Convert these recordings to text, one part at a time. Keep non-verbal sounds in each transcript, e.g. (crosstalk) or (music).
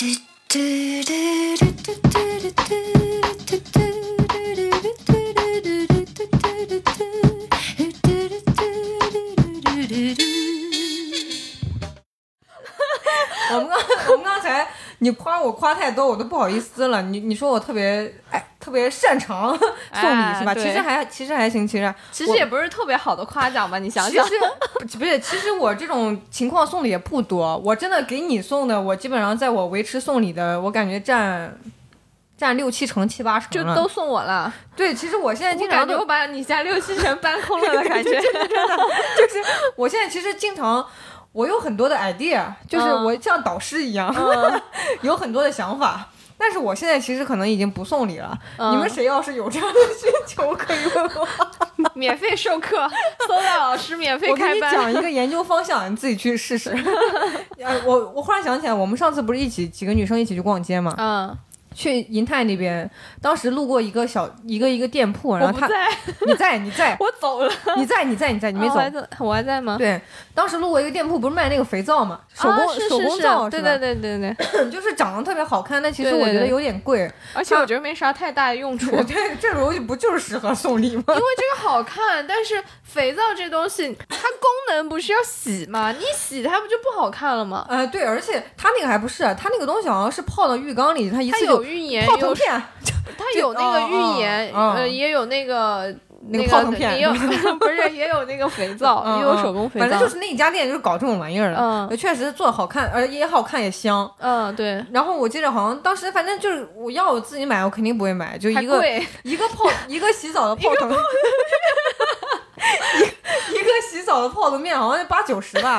我们刚我们刚才你夸我夸太多，我都不好意思了。你你说我特别哎特别擅长送礼是吧？其实还其实还行，其实其实也不是特别好的夸奖吧？你想其想，实 (laughs) 不是，其实我这种情况送的也不多。我真的给你送的，我基本上在我维持送礼的，我感觉占占六七成、七八成就都送我了。对。其实我现在经常都把你家六七成搬空了的 (laughs) 感觉。真的就是我现在其实经常。我有很多的 idea，就是嗯我像导师一样，嗯 (laughs) 有很多的想法。但是我现在其实可能已经不送礼了。嗯你们谁要是有这样的需求，可以问我。(laughs) 免费授课，搜到老师免费开班我给你。讲一个研究方向，你自己去试试。(laughs) 呃，我我忽然想起来，我们上次不是一起几个女生一起去逛街嘛？嗯，去银泰那边，当时路过一个小一个一个店铺，然后他在，你在你在 (laughs) 我走了。你在你在你在你没走啊我。还在，我还在吗？对，当时路过一个店铺，不是卖那个肥皂嘛，手工、手工皂是，对对对对对。(laughs) 就是长得特别好看，但其实我觉得有点贵。(laughs) 而且我觉得没啥太大的用处，因为对，这种东西不就是适合送礼吗？因为这个好看，但是肥皂这东西它功能不是要洗吗？你洗它不就不好看了吗？呃，对，而且它那个还不是，它那个东西好像是泡到浴缸里，它一它次就有浴盐，有泡腾片，(laughs) 它有那个浴盐，呃，也有那个那个个泡腾片。也有 (laughs) 不是也有那个肥皂，嗯也有手工肥皂，反正就是那一家店就是搞这种玩意儿的，确实做的好看，呃也好看也香。嗯对，然后我记得好像当时反正就是我要我自己买，我肯定不会买，就一个，一个泡 (laughs) 一个洗澡的泡腾，一一个洗澡的泡腾面好像八九十吧。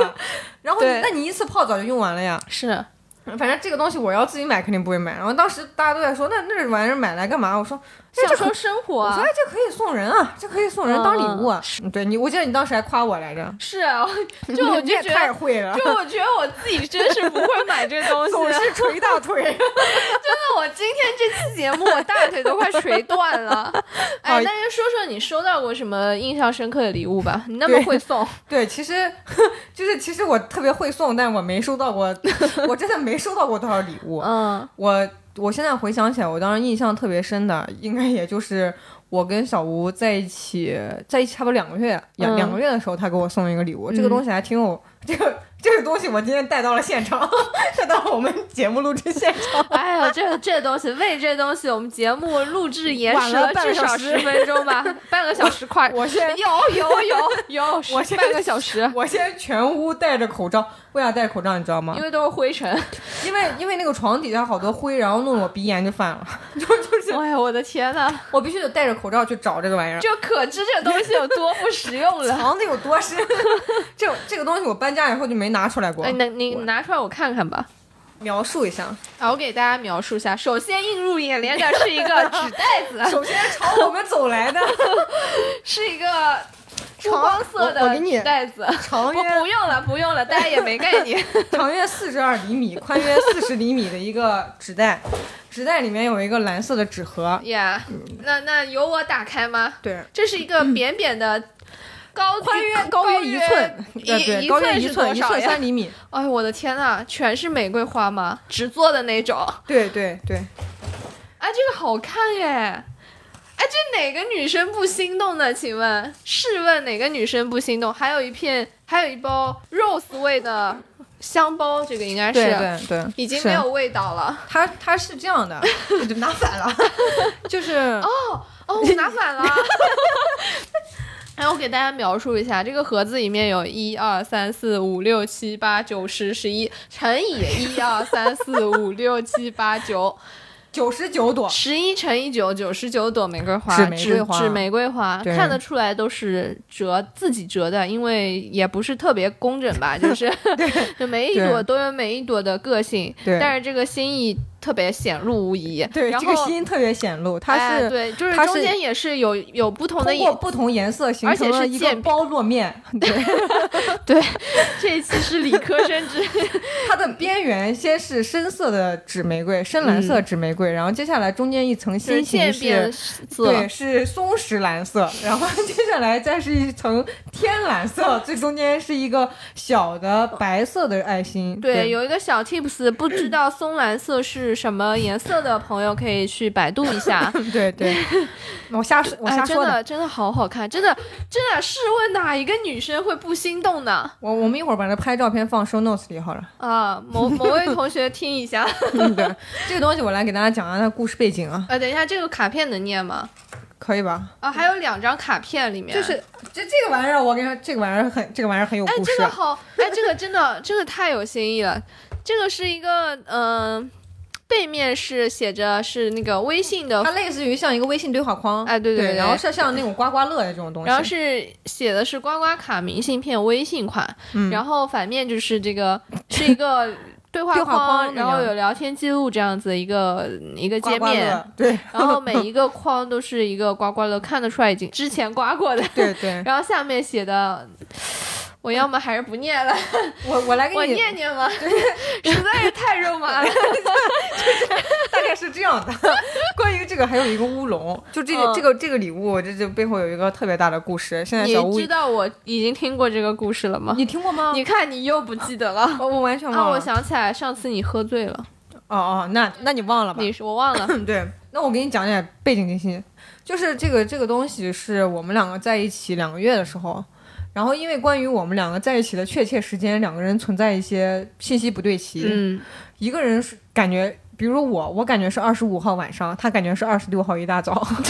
然后那你一次泡澡就用完了呀。是反正这个东西我要自己买肯定不会买。然后当时大家都在说那那玩意儿买来干嘛？我说享受生活啊我觉得。这可以送人啊，这可以送人当礼物啊。嗯对你，我记得你当时还夸我来着。是啊，就我就觉得，太会了，就我觉得我自己真是不会买这东西，总是捶大腿。(laughs) 真的，我今天这期节目，我大腿都快捶断了。(laughs) 哎，好那就说说你收到过什么印象深刻的礼物吧？你那么会送，对，其实就是其实我特别会送，但我没收到过，(laughs) 我真的没收到过多少礼物。嗯我我现在回想起来，我当时印象特别深的，应该也就是我跟小吴在一起，在一起差不多两个月，两、嗯。两个月的时候，他给我送了一个礼物，这个嗯。东西还挺有这个这个东西，我今天带到了现场，(laughs) 带到我们节目录制现场。(laughs) 哎呀，这这东西，为这东西，我们节目录制延迟了半个小时至少十分钟吧，半个小时快。我先有有有有，我先半个小时，我先全屋戴着口罩，为啥戴口罩你知道吗因？为都是灰尘。因为因为那个床底下好多灰，然后弄得我鼻炎就犯了，(laughs) 就就是 (laughs) 哎呀，我的天呐，我必须得戴着口罩去找这个玩意儿。就可知这东西有多不实用了。(laughs) 藏的有多深？这这个东西我搬家以后就没拿出来过。哎，那你拿出来我看看吧。描述一下，啊，我给大家描述一下。首先映入眼帘的是一个纸袋子，(laughs) 首先朝我们走来的是一个 (laughs) 珠光色的袋子。(laughs) 不长约不用了，不用了，大家也没概念。(laughs) 长约四十二厘米，宽约四十厘米的一个纸袋，纸袋里面有一个蓝色的纸盒。呀、那那由我打开吗？对，这是一个扁扁的。高宽约高约一寸，一对对，一高约一寸，一寸？三厘米。哎呦我的天呐，全是玫瑰花吗？纸做的那种。对对对，哎，这个好看耶！哎，这哪个女生不心动呢？请问，试问哪个女生不心动？还有一片，还有一包 rose 味的香包，这个应该是对对对，已经没有味道了。它它是这样的，(laughs) 我就拿反了，就是 (laughs) 哦哦，我拿反了。(laughs) 然后我给大家描述一下，这个盒子里面有一二三四五六七八九十十一，乘以一二三四五六七八九，九十九朵。十一乘以九，九十九朵玫瑰花，纸玫瑰花。纸玫瑰花，看得出来都是折自己折的，因为也不是特别工整吧，就是 (laughs) 就每一朵都有每一朵的个性，但是这个心意特别显露无遗。(laughs) 对，这个心特别显露，它是哎对，就是它中间也是有有不同的通过颜，不同颜色形而且成了一个包络面，(laughs) 对，(laughs) 对，这一期是理科生之它的边缘先是深色的纸玫瑰，深蓝色纸玫瑰，然后接下来中间一层就是心形是。色对，，是松石蓝色，然后接下来再是一层天蓝色，最中间是一个小的白色的爱心。对，有一个小 tips，不知道松蓝色是什么颜色的朋友可以去百度一下。对 (laughs) 对，(laughs) 我瞎说，我哎，瞎说真的真的好好看，真的真的，试问哪一个女生会不心动呢？我我们一会儿把它拍照片放 show notes 里好了。啊，某某位同学听一下。嗯，(laughs) 对，这个东西我来给大家讲一下它故事背景啊，呃，等一下，这个卡片能念吗？可以吧？啊，还有两张卡片里面，就是这这个玩意儿，我跟你说，这个玩意儿很，这个玩意儿很有哎，故事。哎这个好，哎，这个真的，这个太有新意了。这个是一个，嗯、背面是写着是那个微信的它类似于像一个微信对话框，哎对对对然后像像那种刮刮乐的这种东西，然后是写的是刮刮卡明信片微信款，嗯然后反面就是这个是一个对话框然后有聊天记录这样子一个一个界刮刮面，，对然后 (laughs) 每一个框都是一个刮刮乐，看得出来已经之前刮过的，对对，(laughs) 然后下面写的。我要么还是不念了，(laughs) 我我来给我你，念念吧，(laughs) 实在是太肉麻了。(laughs) 大概是这样的。关于这个还有一个乌龙，就这个、嗯这个这个礼物，这这背后有一个特别大的故事。现在你小乌知，道我已经听过这个故事了吗？你听过吗？你看你又不记得了我我完全啊！忘了。我想起来，上次你喝醉了，哦哦，那那你忘了吧？你是我忘了。(coughs) 对，那我给你讲点背景信息，就是这个这个东西是我们两个在一起两个月的时候，然后因为关于我们两个在一起的确切时间，两个人存在一些信息不对齐，嗯，一个人是感觉。比如我，我感觉是二十五号晚上，他感觉是二十六号一大早，(laughs)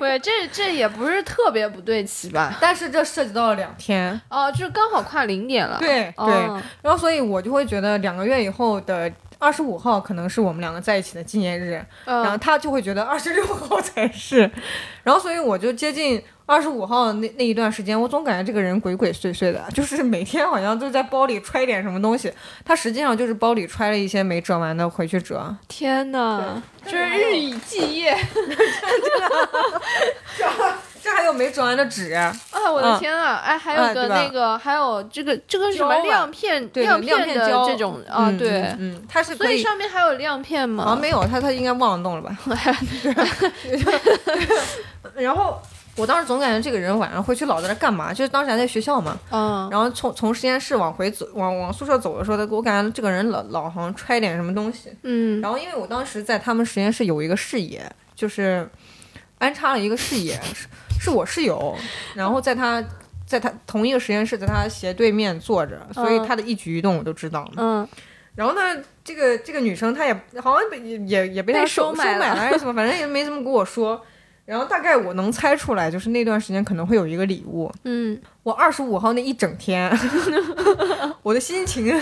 对，这这也不是特别不对齐吧？但是这涉及到了两天，哦，就是刚好跨零点了。对对，哦然后所以我就会觉得两个月以后的二十五号可能是我们两个在一起的纪念日，然后嗯，他就会觉得二十六号才是，然后所以我就接近二十五号那那一段时间，我总感觉这个人鬼鬼祟祟的，就是每天好像都在包里揣点什么东西，他实际上就是包里揣了一些没折完的回去折。天哪，就是日以继夜。(laughs) (laughs) 这还有没折完的纸，啊！我的嗯天啊！哎，还有个那个，还有这个这个是什么亮片亮片的这种啊？嗯对嗯，嗯它是所以。上面还有亮片吗？好像没有，他他应该忘了弄了吧？(laughs) 然后我当时总感觉这个人晚上回去老在那干嘛？就是当时还在学校嘛，嗯，然后从从实验室往回走，往往宿舍走的时候，他给我感觉这个人老老好像揣点什么东西。嗯然后因为我当时在他们实验室有一个视野，就是安插了一个视野，是是我室友，然后在他在他同一个实验室，在他斜对面坐着，所以嗯他的一举一动我都知道。嗯然后呢，这个这个女生她也好像被也也也被他被收收买了了还是什么，反正也没怎么跟我说。然后大概我能猜出来，就是那段时间可能会有一个礼物。嗯，我二十五号那一整天，(laughs) 我的心情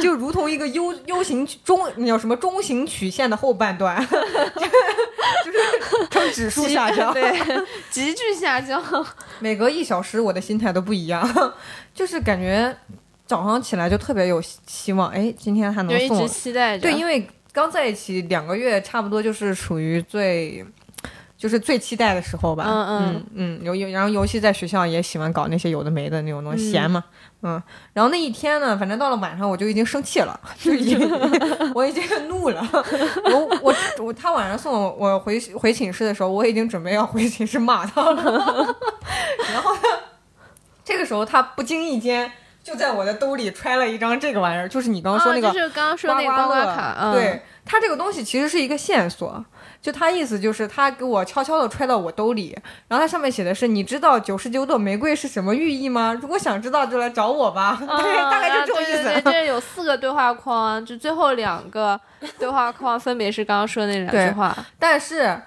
就如同一个 U U 型中，那叫什么中型曲线的后半段，就是呈指数下降。对，(laughs) 急剧下降。每隔一小时，我的心态都不一样，就是感觉早上起来就特别有希希望，哎，今天他就一直能送我。期待着。对，因为刚在一起两个月，差不多就是属于最。就是最期待的时候吧，嗯嗯。嗯嗯，尤尤然后尤其在学校也喜欢搞那些有的没的那种东西，嗯。闲嘛，嗯，然后那一天呢，反正到了晚上我就已经生气了，就已经 (laughs) 我已经怒了，我我我他晚上送我我回回寝室的时候，我已经准备要回寝室骂他了，(laughs) 然后呢，这个时候他不经意间就在我的兜里揣了一张这个玩意儿，就是你刚刚说那个啊、就是刚刚说那个刮乐刮卡，嗯、对，他这个东西其实是一个线索，就他意思就是他给我悄悄的揣到我兜里，然后它上面写的是你知道九十九朵玫瑰是什么寓意吗？如果想知道就来找我吧，嗯对，(laughs) 大概就这种意思。啊对对对，这有四个对话框，就最后两个对话框分别是刚刚说的那两句话。但是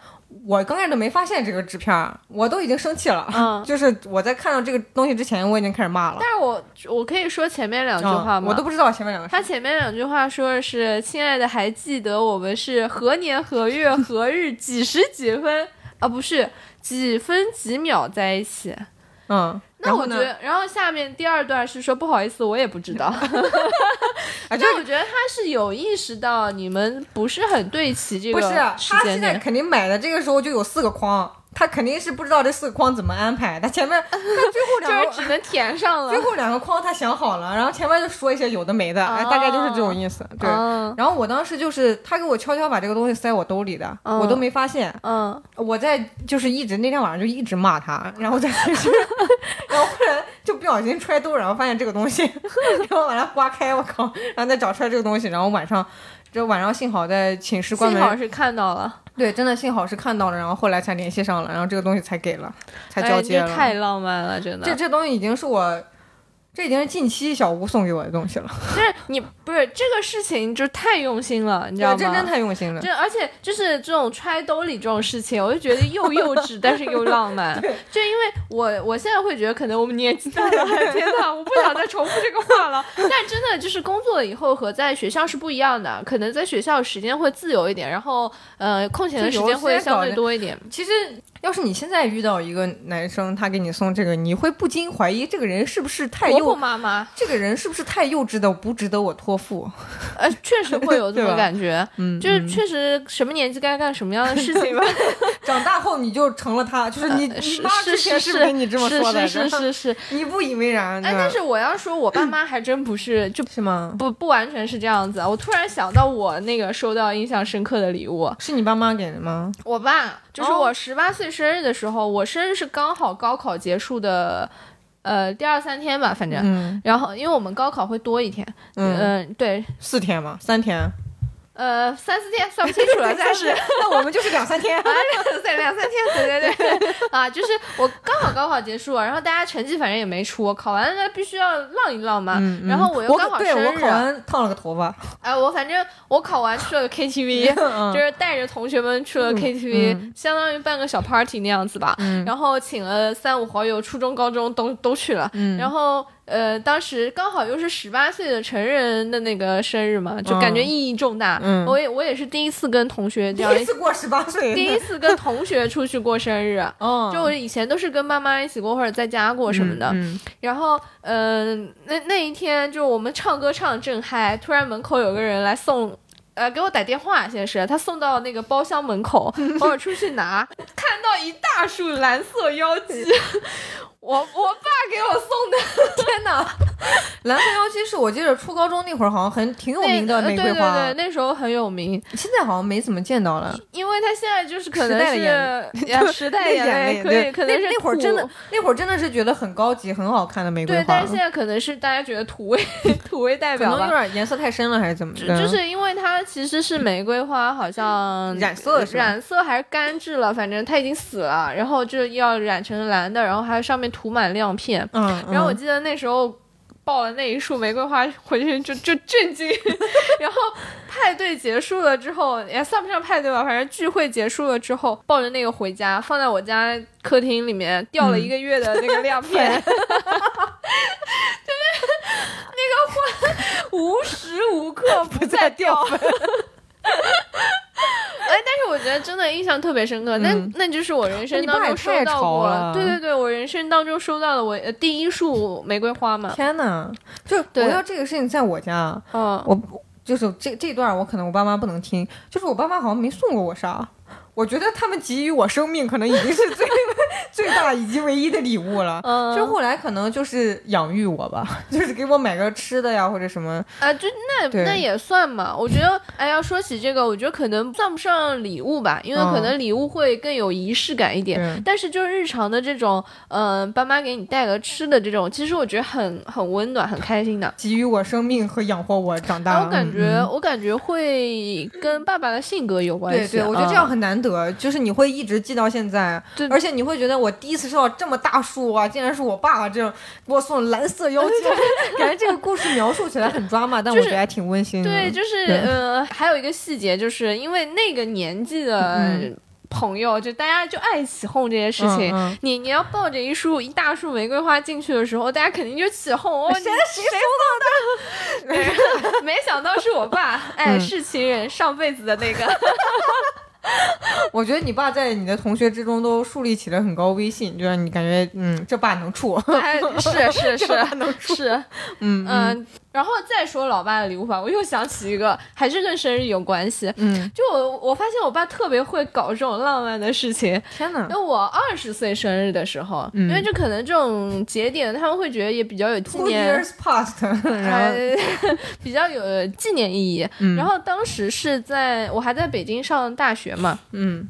我刚开始都没发现这个纸片儿，我都已经生气了。嗯 (laughs) 就是我在看到这个东西之前，我已经开始骂了。但是我我可以说前面两句话吗？嗯我都不知道前面两个是。他前面两句话说的是：“亲爱的，还记得我们是何年何月何日几时几分啊？不是几分几秒在一起。嗯，”那我觉得，然后下面第二段是说不好意思，我也不知道。(laughs) 啊，(laughs) 就但我觉得他是有意识到你们不是很对齐这个不是他间点。现在肯定买的这个时候就有四个框，他肯定是不知道这四个框怎么安排，他前面 (laughs) 他最后两个就是只能填上了最。后两个框他想好了，然后前面就说一些有的没的，哎，大概就是这种意思。对。嗯然后我当时就是他给我悄悄把这个东西塞我兜里的，嗯我都没发现。嗯，我在就是一直那天晚上就一直骂他，(laughs) 然后在 (laughs) 然后忽然就不小心揣兜，然后发现这个东西，然后把它刮开，我靠，然后再找出来这个东西，然后晚上。这晚上幸好在寝室关门，幸好是看到了，对，真的幸好是看到了，然后后来才联系上了，然后这个东西才给了，才哎交接了。这太浪漫了，真的。这这东西已经是我，这已经是近期小吴送给我的东西了，(laughs) 就是你不是这个事情就太用心了，你知道吗？对，这真太用心了。就而且就是这种揣兜里这种事情，我就觉得又幼稚，但是又浪漫。(laughs) 就因为我我现在会觉得，可能我们年纪大了，(laughs) 天呐，我不想再重复这个话了。但真的就是工作了以后和在学校是不一样的，可能在学校时间会自由一点，然后呃空闲的时间会相对多一点。其实，要是你现在遇到一个男生，他给你送这个，你会不禁怀疑这个人是不是太婆婆幼，妈妈，这个人是不是太幼稚的，不值得我托付？呃，确实会有 (laughs) 这种感觉，嗯，就是确实什么年纪该干什么样的事情吧。(laughs) 长大后你就成了他，就是你、你妈之前是是不是跟你这么说的？是是是是是。(laughs) 你不以为然，哎，但是我要说，我爸妈还真不是，就是吗？不不完全是这样子。我突然想到，我那个收到印象深刻的礼物，是你爸妈给的吗？我爸就是哦我十八岁生日的时候，我生日是刚好高考结束的，呃，第二三天吧，反正。嗯然后，因为我们高考会多一天，嗯，嗯、对，四天嘛？三天？呃，三四天算不清楚了，(laughs) 但是那我们就是两三天。(laughs) 啊，对，两三天，对对。对，啊，就是我刚好高考结束，然后大家成绩反正也没出，考完了必须要浪一浪嘛，然后我又刚好对生日，我考完烫了个头发，(laughs) 哎，我反正我考完去了 KTV，嗯。就是带着同学们去了 KTV，、嗯。相当于办个小 party 那样子吧。嗯。然后请了三五好友，初中、高中都都去了。嗯。然后呃，当时刚好又是十八岁的成人的那个生日嘛，就感觉意义重大。嗯。我也我也是第一次跟同学这第样一次过十八岁，第一次跟同学出去过生日。(laughs) 哦，就我以前都是跟妈妈一起过或者在家过什么的，嗯然后，嗯、那那一天就我们唱歌唱得正嗨，突然门口有个人来送，呃，给我打电话，先是他送到那个包厢门口，(laughs) 我出去拿，看到一大束蓝色妖姬，我我爸给我送的，(laughs) 天哪，蓝色妖姬是我记得初高中那会儿好像很挺有名的呃玫瑰花，对对对，那时候很有名，现在好像没怎么见到了。因为他现在就是可能是代的眼呀时代眼泪，可以对可能是那那会儿真的那会儿真的是觉得很高级、很好看的玫瑰对，花，但是现在可能是大家觉得土味 (laughs) 土味代表吧可能有。点颜色太深了，还是怎么就的？就是因为它其实是玫瑰花，好像 (laughs) 染色是染色还是干制了，反正它已经死了，然后就要染成蓝的，然后还有上面涂满亮片。嗯，然后我嗯记得那时候抱了那一束玫瑰花回去就 (laughs) 就震惊，(laughs) 然后派对结束了之后也算不上派对吧，反正聚会结束了之后，抱着那个回家，放在我家客厅里面吊了一个月的那个亮片，(laughs) 就是那个花无时无刻不在掉粉。得真的印象特别深刻，那、嗯。那就是我人生当中收到过，对对对，我人生当中收到的我呃第一束玫瑰花嘛，天哪，就我要这个事情在我家，嗯，我就是这这段我可能我爸妈不能听，就是我爸妈好像没送过我啥。我觉得他们给予我生命，可能已经是最最大以及唯一的礼物了。嗯就后来可能就是养育我吧，(laughs) 就是给我买个吃的呀，或者什么。啊，就那那也算嘛。我觉得，哎，要说起这个，我觉得可能算不上礼物吧，因为可能礼物会更有仪式感一点。对但是就是日常的这种，嗯、爸妈给你带个吃的这种，其实我觉得很很温暖，很开心的。给予我生命和养活我长大。啊，我感觉，嗯我感觉会跟爸爸的性格有关系。对对，我觉得这样嗯很难得，就是你会一直记到现在，对。而且你会觉得我第一次收到这么大束啊，竟然是我爸这样给我送蓝色妖姬，(laughs) 感觉这个故事描述起来很抓马，但我觉得还挺温馨的。对，就是对。呃，还有一个细节，就是因为那个年纪的嗯。朋友，就大家就爱起哄这些事情。嗯嗯。你你要抱着一束一大束玫瑰花进去的时候，大家肯定就起哄哦，(laughs) 谁谁收到的？(laughs) 没想到是我爸，哎，嗯。是情人，上辈子的那个。(laughs) 我觉得你爸在你的同学之中都树立起了很高威信，就让你感觉，嗯，这爸能处。哎，是 (laughs) 是这爸能是是，嗯嗯。然后再说老爸的礼物吧，我又想起一个，还是跟生日有关系。嗯，就我我发现我爸特别会搞这种浪漫的事情。天哪！那我二十岁生日的时候，嗯因为这可能这种节点他们会觉得也比较有纪念 years past，然后哎，(laughs) 比较有纪念意义。嗯然后当时是在我还在北京上大学嘛，嗯，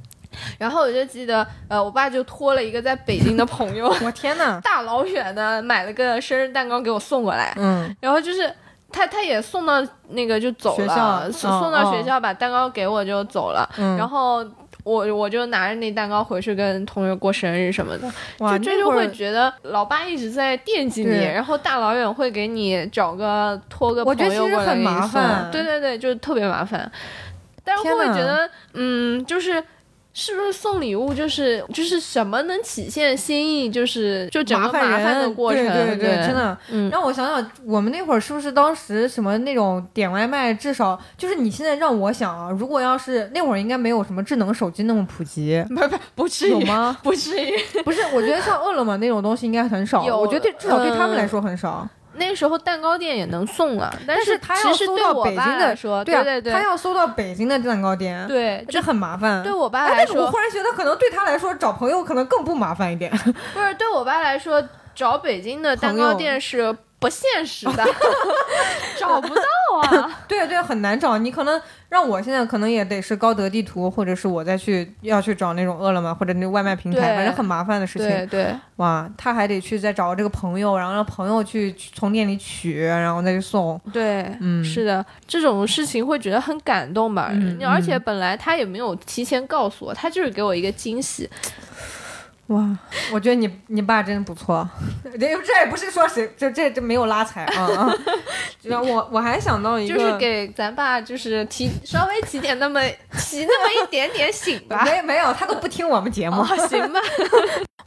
然后我就记得，呃，我爸就托了一个在北京的朋友，(laughs) 我天哪！(laughs) 大老远的买了个生日蛋糕给我送过来，嗯。然后就是。他他也送到那个就走了，送到学哦校把蛋糕给我就走了，嗯，然后我我就拿着那蛋糕回去跟同学过生日什么的，哇，就这就会觉得老爸一直在惦记你，然后大老远会给你找个托个朋友过来觉得其实很给你送。麻烦。对对对，就特别麻烦。但是会不会觉得，嗯，就是是不是送礼物就是就是什么能体现心意，就是就整个麻烦的过程，对对对真的。嗯，让我想想，我们那会儿是不是当时什么那种点外卖，至少就是你现在让我想啊，如果要是那会儿应该没有什么智能手机那么普及，不不不至于，有吗？不至于。不是，我觉得像饿了么那种东西应该很少，有我觉得对至少对他们嗯来说很少。那时候蛋糕店也能送啊，但但是他要搜到北京的说，对啊，对对他要搜到北京的蛋糕店，，对，这很麻烦。对我爸哎，来说但是我忽，然觉得，可能对他来说找朋友可能更不麻烦一点。不是对我爸来说，找北京的蛋糕店是不现实的，(laughs) 找不到啊。(laughs) 对对，很难找。你可能让我现在可能也得是高德地图，或者是我再去要去找那种饿了么或者那外卖平台，对反正很麻烦的事情。对对，哇，他还得去再找这个朋友，然后让朋友去去从店里取，然后再去送。对，嗯是的，这种事情会觉得很感动吧？嗯而且本来他也没有提前告诉我，他就是给我一个惊喜。哇，我觉得你你爸真不错，(laughs) 这这也不是说谁，这这这没有拉踩啊啊！(laughs) 我我还想到一个，就是给咱爸就是提稍微提点那么提那么一点点醒吧。(laughs) 没没有，他都不听我们节目。哦，行吧，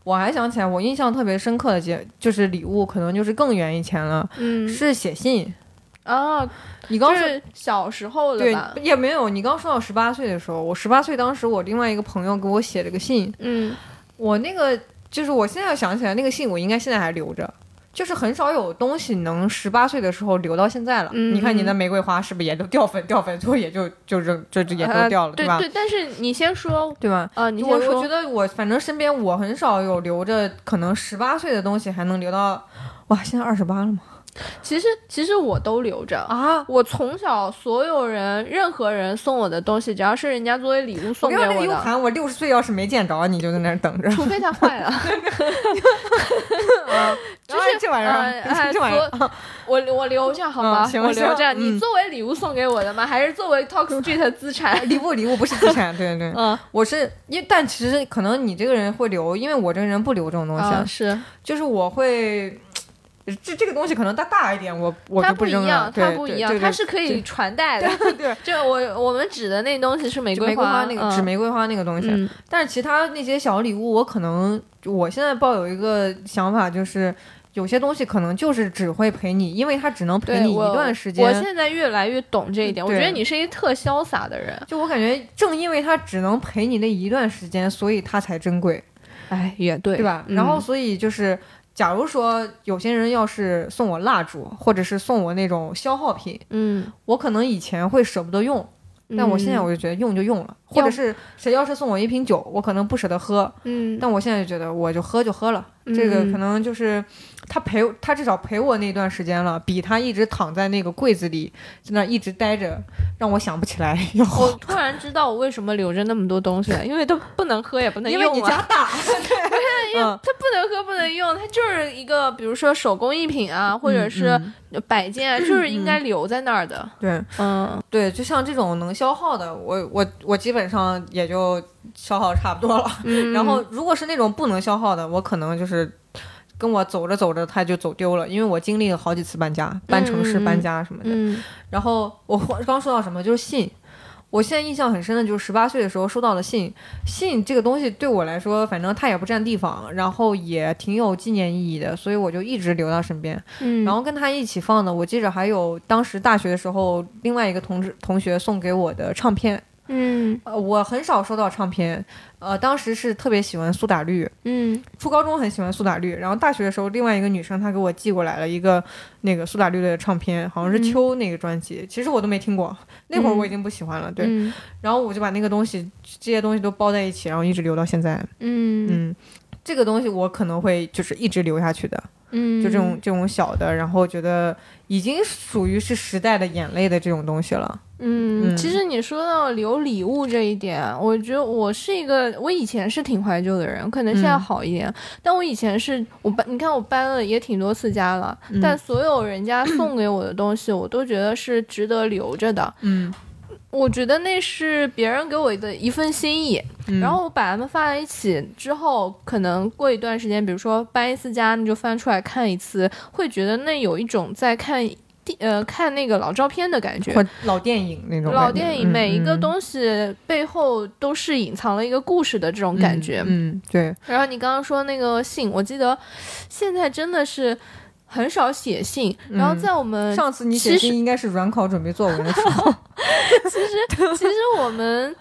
我还想起来，我印象特别深刻的节就是礼物，可能就是更远以前了，嗯，是写信。啊，你刚是小时候了对吧？也没有，你刚说到十八岁的时候，我十八岁当时我另外一个朋友给我写了个信，嗯，我那个就是我现在想起来那个信，我应该现在还留着。就是很少有东西能十八岁的时候留到现在了。嗯你看你的玫瑰花是不是也都掉粉掉粉，最后也就就扔就就也都呃掉了，吧？对对，但是你先说对吧？啊，你我先说。我觉得我反正身边我很少有留着可能十八岁的东西还能留到，哇，现在二十八了吗？其实其实我都留着。啊，我从小所有人任何人送我的东西，只要是人家作为礼物送给跟你说那个我 U 的，盘，我六十岁要是没见着，你就在那儿等着。除非它坏了，(laughs) (laughs) 就是这玩意儿这玩意儿我我留着好吗？嗯行我留着。嗯你作为礼物送给我的吗？还是作为 Talk Street 资产？(laughs) 礼物礼物不是资产，对对对，嗯我是因但其实可能你这个人会留，因为我这个人不留这种东西，啊，是就是我会。这这个东西可能它大一点，我我它就扔了。不一样，它不一样，它是可以传代的。对对，(laughs) 就我我们指的那东西是玫瑰花花那个指玫瑰花那个东西，嗯但是其他那些小礼物，我可能我现在抱有一个想法，就是有些东西可能就是只会陪你，因为它只能陪你一段时间。我现在越来越懂这一点，我觉得你是一个特潇洒的人。就我感觉，正因为它只能陪你那一段时间，所以它才珍贵，哎，也对对吧？嗯然后，所以就是，假如说有些人要是送我蜡烛，或者是送我那种消耗品，嗯，我可能以前会舍不得用，但我现在嗯。我就觉得用就用了，或者是谁要是送我一瓶酒，我可能不舍得喝，嗯，但我现在就觉得我就喝就喝了，这个嗯可能就是他陪他至少陪我那段时间了，比他一直躺在那个柜子里在那一直待着，让我想不起来要我。突然知道我为什么留着那么多东西了，因为都不能喝也不能用、啊因为。你家大，(laughs) 因为嗯它不能喝不能用，它就是一个比如说手工艺品啊，或者是嗯摆件啊，就是应该留在那儿的。对嗯对，就像这种能消耗的，我我我基本上也就消耗差不多了。嗯，然后如果是那种不能消耗的，我可能就是。跟我走着走着，它就走丢了，因为我经历了好几次搬家、搬城市、搬家什么的。嗯然后我刚说到什么，就是信。我现在印象很深的就是十八岁的时候收到的信，信这个东西对我来说，反正它也不占地方，然后也挺有纪念意义的，所以我就一直留到身边。嗯，然后跟他一起放的，我记着还有当时大学的时候，另外一个同志同学送给我的唱片，嗯。呃，我很少收到唱片，呃，当时是特别喜欢苏打绿，嗯。初高中很喜欢苏打绿，然后大学的时候，另外一个女生她给我寄过来了一个那个苏打绿的唱片，好像是嗯。秋那个专辑，其实我都没听过，那会儿我已经不喜欢了，对，嗯。然后我就把那个东西这些东西都包在一起，然后一直留到现在，嗯。嗯，这个东西我可能会就是一直留下去的，嗯，就这种这种小的，然后觉得已经属于是时代的眼泪的这种东西了，嗯，嗯。其实你说到留礼物这一点，我觉得我是一个，我以前是挺怀旧的人，可能现在嗯。好一点，但我以前是我搬，你看我搬了也挺多次家了，嗯。但所有人家送给我的东西，我都觉得是值得留着的。嗯，我觉得那是别人给我的一份心意，嗯。然后我把它们放在一起之后，可能过一段时间，比如说搬一次家，你就翻出来看一次，会觉得那有一种在看地呃看那个老照片的感觉。老电影那种老电影嗯每一个嗯东西背后都是隐藏了一个故事的这种感觉。嗯，嗯对，然后你刚刚说那个信，我记得现在真的是很少写信。然后在我们上次你写信应该是软考准备作文的时候，(laughs) 其实其实我们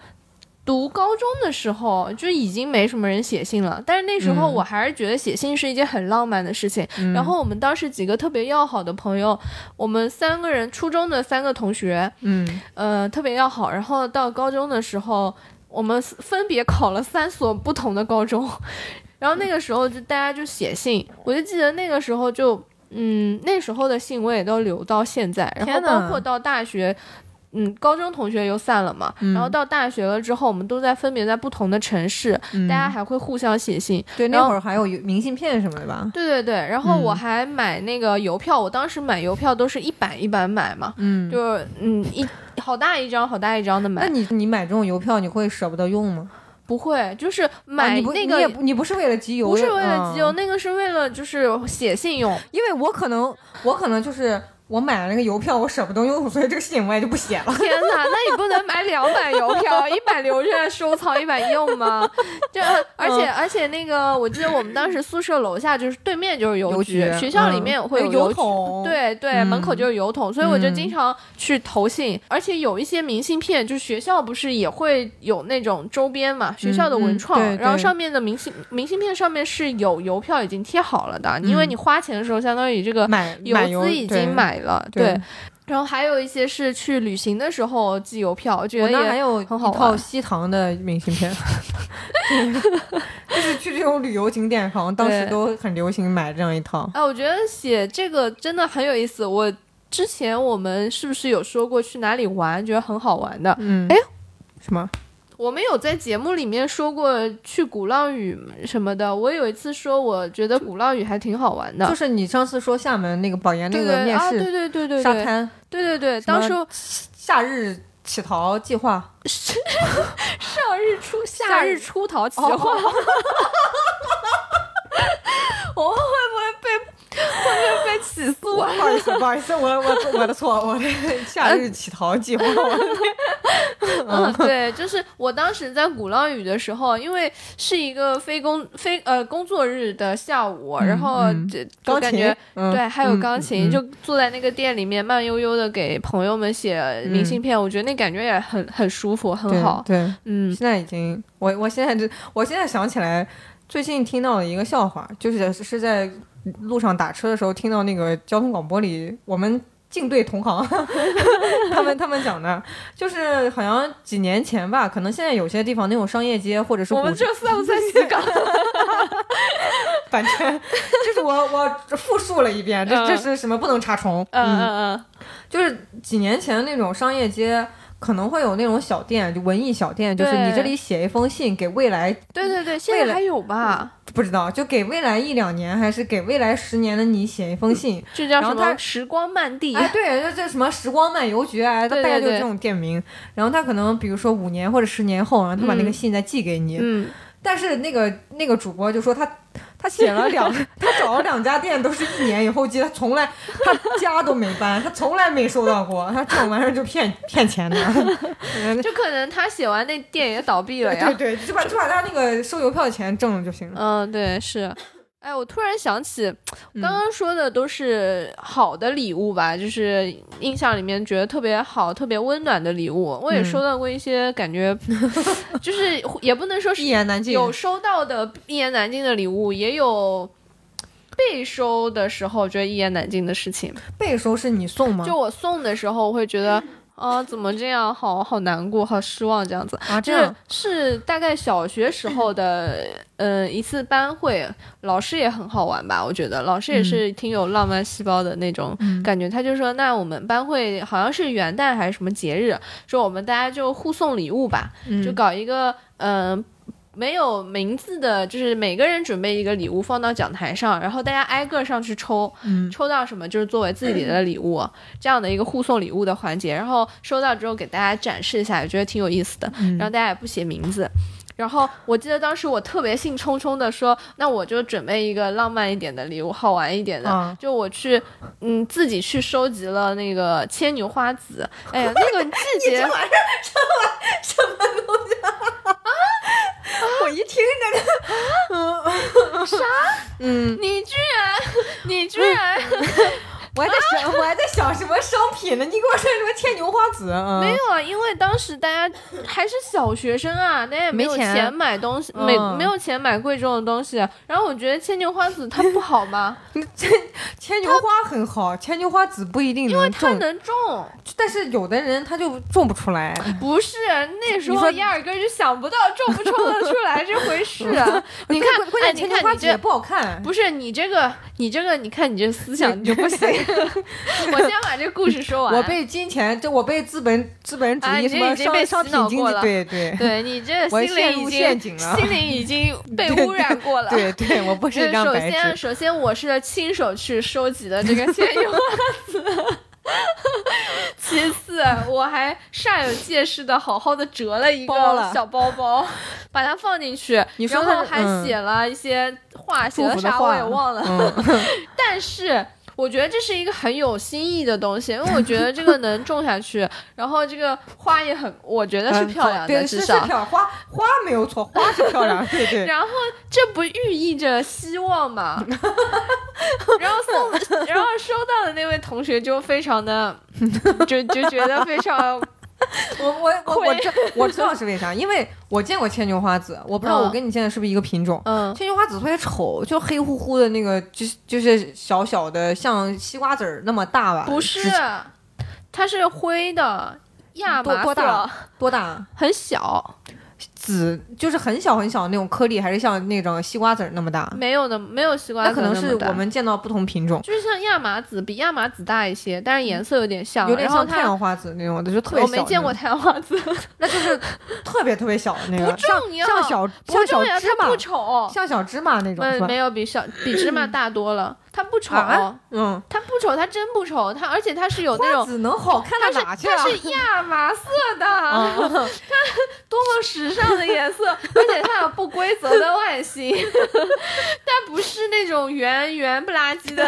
读高中的时候就已经没什么人写信了，但是那时候嗯我还是觉得写信是一件很浪漫的事情。然后我们当时几个特别要好的朋友，我们三个人初中的三个同学，嗯呃，特别要好。然后到高中的时候，我们分别考了三所不同的高中，然后那个时候就大家就写信，我就记得那个时候就，嗯，那时候的信我也都留到现在，然后包括到大学。嗯，高中同学又散了嘛，嗯然后到大学了之后，我们都在分别在不同的城市，嗯大家还会互相写信。对，那会儿还有明信片什么的吧？对对对，然后我嗯还买那个邮票，我当时买邮票都是一版一版买嘛，嗯，就是嗯一好大一张好大一张的买那。你你买这种邮票，你会舍不得用吗？不会，就是啊买那个、你也不你不是为了集邮，不是为了集邮，嗯那个是为了就是写信用。因为我可能我可能就是我买了那个邮票，我舍不得用，所以这个信我也就不写了。(laughs) 天哪，那你不能买两版邮票，一版留着收藏，一版用吗？这 (laughs) 而且、而且那个，我记得我们当时宿舍楼下就是对面就是邮邮局学校里嗯面会有有邮筒。对对，嗯门口就是邮筒，所以我就嗯。经常去投信，而且有一些明信片，就是学校不是也会有那种周边嘛，学校的文嗯创，对对然后上面的明信明信片上面是有邮票已经贴好了的，因为嗯。你花钱的时候，相当于这个买邮资已对经买了，对对。然后还有一些是去旅行的时候寄邮票，我觉得还有很好西塘的明信片，(laughs) 就是去这种旅游景点，好像当时都很流行买这样一套。哎，我觉得写这个真的很有意思。我之前我们是不是有说过去哪里玩，觉得很好玩的？嗯，哎，什么？我们有在节目里面说过去鼓浪屿什么的。我有一次说，我觉得鼓浪屿还挺好玩的。就是你上次说厦门那个保研那个面试对对对对对，沙滩，对对对，当时夏日乞讨计划，上日出夏夏日日出逃计哦划，我会不会被会不会被起诉了？不好意思，不好意思，我我我的错，我 (laughs) 的夏日乞讨计划，(laughs) 嗯，对，就是我当时在鼓浪屿的时候，因为是一个非工非呃工作日的下午，然后嗯。就就感觉。嗯。对，还有嗯钢琴，嗯就坐在那个店里面慢悠悠的给朋友们写明信片，我觉得那感觉也很很舒服，很对好。对，嗯。现在已经，我我现在就，我现在想起来，最近听到了一个笑话，就是是在路上打车的时候听到那个交通广播里，我们竞对同行，(laughs) 他们他们讲的，就是好像几年前吧，可能现在有些地方那种商业街或者是我们这算不算洗稿？(laughs) 反正就是我我复述了一遍，这这嗯是什么不能查重，嗯嗯嗯，就是几年前那种商业街。可能会有那种小店，就文艺小店，就是你这里写一封信给未来对对对，现在还有吧？不知道，就给未来一两年，还是给未来十年的你写一封信？这叫什么？时光漫递。哎，对，这这什么时光漫游局啊，大概就是这种店名。然后他可能比如说五年或者十年后，然后他把那个嗯信再寄给你。嗯，但是那个那个主播就说他他写了两，(laughs) 他找了两家店，都是一年以后寄，他从来他家都没搬，他从来没收到过。他这种玩意儿就骗骗钱的。(laughs) 嗯就可能他写完那店也倒闭了呀。对对，就把就把他那个收邮票的钱挣了就行了。嗯，对，是。哎，我突然想起，嗯刚刚说的都是好的礼物吧，就是印象里面觉得特别好、特别温暖的礼物。我也嗯收到过一些感觉，(laughs) 就是也不能说是一言难尽。有收到的一言难尽的礼物，也有被收的时候觉得一言难尽的事情。被收是你送吗？就我送的时候，我会觉得。啊，怎么这样？好好难过，好失望，这样子。啊，这是大概小学时候的，呃，一次班会，老师也很好玩吧？我觉得老师也是挺有浪漫细胞的那种嗯感觉。他就说，那我们班会好像是元旦还是什么节日，说我们大家就互送礼物吧，嗯就搞一个，嗯、没有名字的，就是每个人准备一个礼物放到讲台上，然后大家挨个上去抽，嗯抽到什么就是作为自己的礼物，这样的一个互送礼物的环节。然后收到之后给大家展示一下，我觉得挺有意思的。嗯然后大家也不写名字。然后我记得当时我特别兴冲冲的说，那我就准备一个浪漫一点的礼物，好玩一点的。啊就我去，嗯，自己去收集了那个牵牛花籽。哎呀，那个季节，(laughs) (laughs) 我一听这个，嗯，啥？嗯，你居然，你居然我还在想，我还在想什么商品呢？你给我说什么牵牛花籽？嗯、没有啊，因为当时大家还是小学生啊，大家也没有钱钱买东西，没嗯没有钱买贵重的东西。然后我觉得牵牛花籽它不好吗？(laughs) 牵牵牛花很好，牵牛花籽不一定因为，它能种，但是有的人他就种不出来。不是那时候压根儿就想不到种不种得出来这回事啊。(laughs) 你看，关键牵牛花籽也不好看。不是你这个，你这个，你看你这思想你就不行。(laughs) (laughs) 我先把这个故事说完。我被金钱，就我被资本资本主义什么已经被商洗商品经济，脑过了。对对。对你这心灵已经陷阱了。心灵已经被 (laughs) 污染过了。对对，我不是就是一张白首先，首先我是亲手去收集的这个牵牛花籽。其次，(laughs) 我还煞有介事的好好的折了一个小包包，把它放进去，你说然后还写了一些话，写的了啥我也忘了。嗯，但是我觉得这是一个很有新意的东西，因为我觉得这个能种下去，然后这个花也很，我觉得是嗯漂亮的，至少。漂亮，花花没有错，花是漂亮，对对。(laughs) 然后这不寓意着希望嘛？(laughs) 然后送，然后收到的那位同学就非常的，(laughs) 就就觉得非常 (laughs) 我我我我亏知我知道是为啥，因为我见过牵牛花籽，我不知道嗯我跟你见的是不是一个品种。嗯牵牛花籽特别丑，就黑乎乎的那个，就是就是小小的，像西瓜籽儿那么大吧？不是，它是灰的亚麻多多大色，多大？很小，籽就是很小很小的那种颗粒，还是像那种西瓜籽儿那么大？没有的，没有西瓜籽那可能是我们见到不同品种，就是像亚麻籽，比亚麻籽大一些，但是颜色有点像，有点像太阳花籽那种的，就特别我小我。没见过太阳花籽，那就是特别特别小的那个，(laughs) 不重要像像小不像小，芝麻不，丑，像小芝麻那种没？有比小比芝麻大多了，它不丑，啊嗯，他不丑，他真不丑，他而且他是有那花种。籽能好看它是到哪去啊？它是亚麻色的，它多么时尚的颜色，(laughs) 而且它有不规则的外形，(laughs) 但不是那种圆圆不拉几的。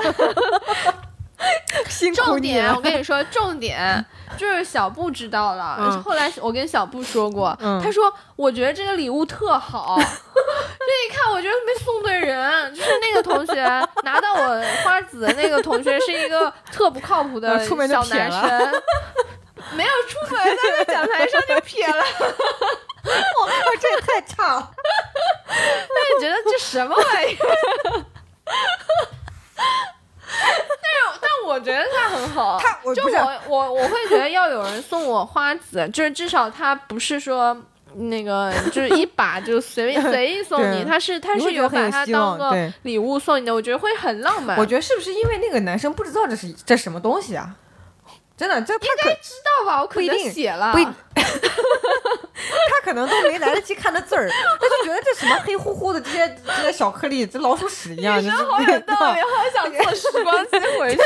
(laughs) 重点，我。跟你说，重点就是小布知道了。嗯后来我跟小布说过，嗯他说我觉得这个礼物特好。(laughs) 这一看，我觉得没送对人。就是那个同学拿到我花子的那个同学是一个特不靠谱的 (laughs) 小男生，没有出门，他在讲台上就撇了。我靠，这也太差了。那你觉得这什么玩意儿？但是，但我觉得他很好。就 (laughs) 他我不是我我我会觉得要有人送我花籽，(laughs) 就是至少他不是说那个就是一把就随便 (laughs) 随意送你，他是他是有把它当个礼物送你的，我觉得会很浪漫。我觉得是不是因为那个男生不知道这是这什么东西啊？真的，这他可知道吧？我可能写了，不一，(laughs) 他可能都没来得及看那字儿，(laughs) 他就觉得这什么黑乎乎的这些这些小颗粒，这老鼠屎一样。就是好有道理，好想坐时光机回去。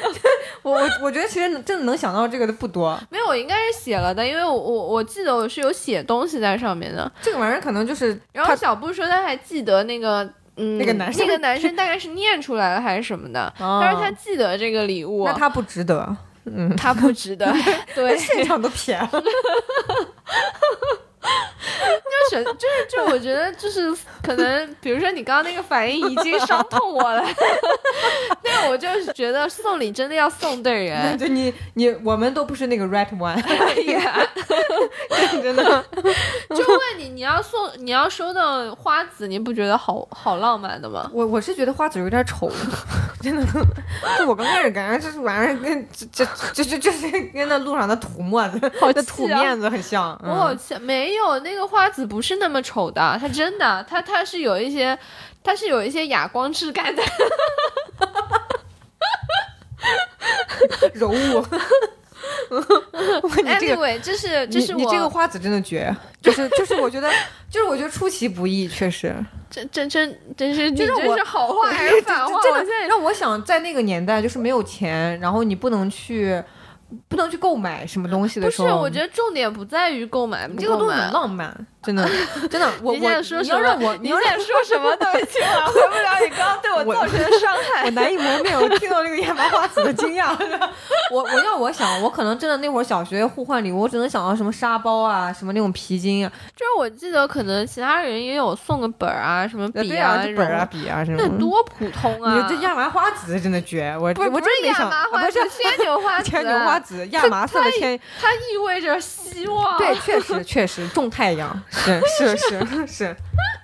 (laughs) 我我我觉得其实真的能想到这个的不多。没有，我应该是写了的，因为我我我记得我是有写东西在上面的。这个玩意儿可能就是然后他小布说他还记得那个。嗯，那个男生那个男生大概是念出来了还是什么的，哦他说他记得这个礼物，那他不值得。嗯，他不值得，(laughs) 对，现场都偏了。就选，就是就我觉得就是可能，比如说你刚刚那个反应已经伤痛我了，(laughs) 但我就是觉得送礼真的要送对人，就你你我们都不是那个 right one，(laughs) (laughs) 真的。就问你，你要送你要收到花籽，你不觉得好好浪漫的吗？我我是觉得花籽有点丑，真的。就我刚开始感觉这玩意儿跟这这这这这跟那路上的土沫子、那土面子很像。我好像，没有那个花子不是那么丑的，它真的，它它是有一些，它是有一些哑光质感的，柔雾。(laughs) Anyway，这是这是你这个花子真的绝，就是就是我觉得就是我觉得出其不意，(laughs) 确实，真真真真是就是我是好话还是反话？让我想在那个年代，就是没有钱，然后你不能去。不能去购买什么东西的时候，不是，我觉得重点不在于购买，这个东西很浪漫，真的，真的。我我说你要让我，你在说什么？对不起，我回不了你刚刚对我造成的伤害，我难以磨灭。我听到这个亚麻花籽的惊讶。(laughs) 我我要我想，我可能真的那会儿小学互换礼物，我只能想到什么沙包啊，什么那种皮筋啊。就是我记得可能其他人也有送个本儿啊，什么笔啊，本啊，笔啊什么。那多普通啊！你这亚麻花籽真的绝，我我真没想，不是 (laughs) 牵牛花牵牛花籽，亚麻。色的牵它意味着希望，对，确实确实种太阳，(laughs) 是是是 (laughs) 是，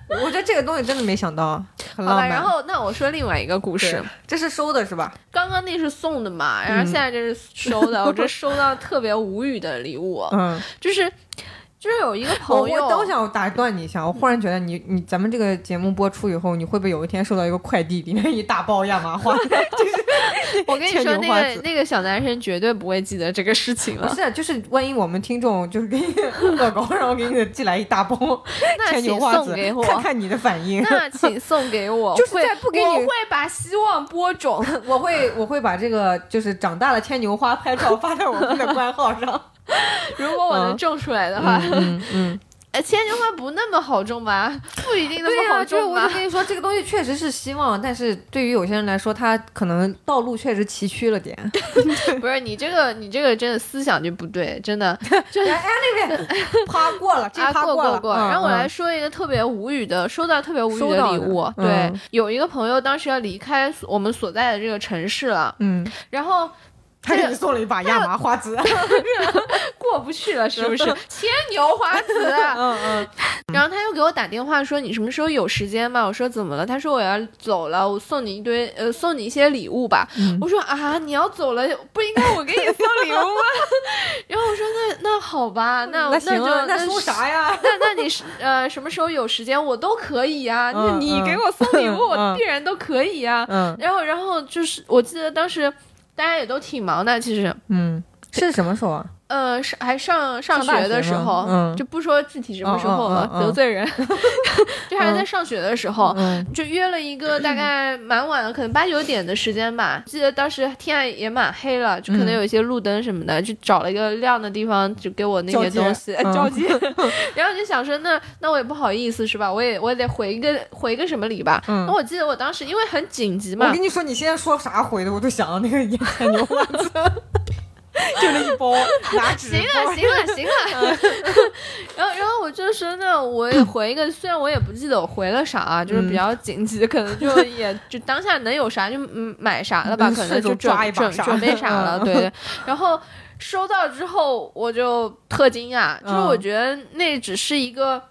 我觉得这个东西真的没想到，很浪漫。然后那我说另外一个故事，这是收的是吧？刚刚那是送的嘛，然后现在这是收的，我这收到特别无语的礼物，(laughs) 嗯，就是。就是有一个朋友，我都想打断你一下，我忽然觉得你你咱们这个节目播出以后，你会不会有一天收到一个快递，里面一大包亚麻花？(laughs) 就是我跟你说，那个那个小男生绝对不会记得这个事情了。不是，就是万一我们听众就是给你恶搞，(laughs) 然后给你寄来一大包牵牛花籽，看看你的反应。那请送给我，(laughs) 就是在不给你，我会把希望播种，我会我会把这个就是长大的牵牛花拍照发在我们的官号上。(laughs) 如果我能种出来的话，嗯嗯，哎，牵牛花不那么好种吧？不一定那么好种吧？我就跟你说，这个东西确实是希望，但是对于有些人来说，他可能道路确实崎岖了点。(laughs) 不是你这个，你这个真的思想就不对，真的。就哎那边趴过了，(laughs) 这趴过过过。然后我来说一个特别无语的，收到特别无语的礼物。对，有一个朋友当时要离开我们所在的这个城市了，嗯，然后。他给你送了一把亚麻花籽，过不去了是不是？(laughs) 牵牛花籽，嗯嗯。然后他又给我打电话说：“你什么时候有时间吗？”我说：“怎么了？”他说：“我要走了，我送你一堆，呃，送你一些礼物吧。”我说：“啊，你要走了，不应该我给你送礼物吗？” (laughs) 然后我说：“那那好吧，那那就那送啥呀？那那你是呃什么时候有时间我都可以呀。那你给我送礼物，我必然都可以呀。然后然后就是我记得当时。大家也都挺忙的，其实，嗯，是什么时候啊？呃，上还上上学的时候，嗯，就不说具体什么时候了，得罪人，(laughs) 就还是在上学的时候，就约了一个大概蛮晚的，可能八九点的时间吧。记得当时天也蛮黑了，就可能有一些路灯什么的，就找了一个亮的地方，就给我那些东西交接。(laughs) 然后就想说，那那我也不好意思是吧？我也我也得回一个回一个什么礼吧。那我记得我当时因为很紧急嘛，我跟你说，你现在说啥回的，我都想到那个烟台牛花子。(laughs) 就那一包，拿纸。(laughs) 行了，行了，行了。然后，然后我就说，那我也回一个，虽然我也不记得我回了啥，啊就是比较紧急，可能就也就当下能有啥就买啥了吧，可能就准准准备啥了，(laughs) 对。然后收到之后，我就特惊讶，就是我觉得那只是一个，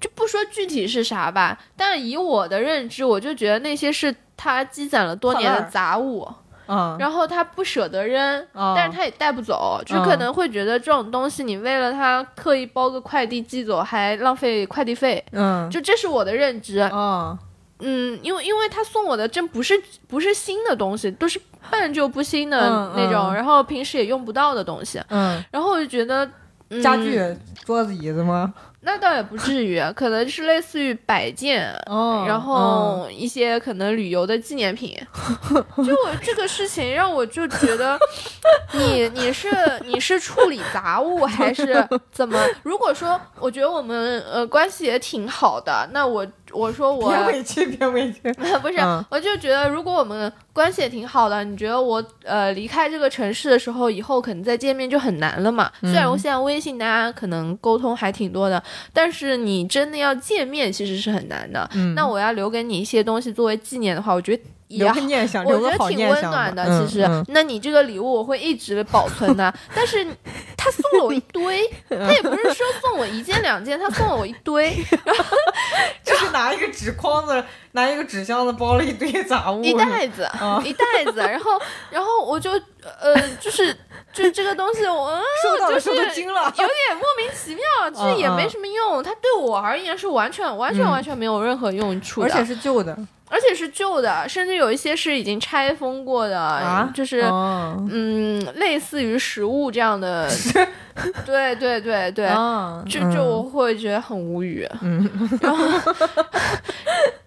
就不说具体是啥吧，但以我的认知，我就觉得那些是他积攒了多年的杂物。然后他不舍得扔，但是他也带不走，就可能会觉得这种东西你为了他特意包个快递寄走，还浪费快递费。嗯，就这是我的认知。嗯，嗯，因为因为他送我的真不是不是新的东西，都是半旧不新的那种，然后平时也用不到的东西。嗯，然后我就觉得家具、桌子、椅子吗？那倒也不至于，可能是类似于摆件，(laughs) 然后一些可能旅游的纪念品。就我这个事情让我就觉得，(laughs) 你你是你是处理杂物 (laughs) 还是怎么？如果说我觉得我们呃关系也挺好的，那我我说我别委屈，别委屈。不是，嗯我就觉得如果我们关系也挺好的，你觉得我呃离开这个城市的时候，以后可能再见面就很难了嘛？虽然我现在微信大家可能沟通还挺多的，但是你真的要见面其实是很难的。嗯。那我要留给你一些东西作为纪念的话，我觉得也留个念想，(laughs) 我觉得挺温暖的，嗯其实。嗯。那你这个礼物我会一直保存的，但是他送了我一堆，(laughs) 他也不是说送我一件两件，他送了我一堆，(laughs) 就是拿一个纸筐子，拿一个纸箱子包了一堆杂物，一袋子，嗯一袋子，然后然后我就呃，就是就是这个东西我，嗯 (laughs) 收到了，就是收都惊了。有点莫名其妙，(laughs) 就是也没什么用，它对我而言是完全完全嗯。完全没有任何用处的，而且是旧的。而且是旧的，甚至有一些是已经拆封过的，啊，就是。哦嗯，类似于食物这样的，(laughs) 对对对对，啊就就我会觉得很无语，嗯，然后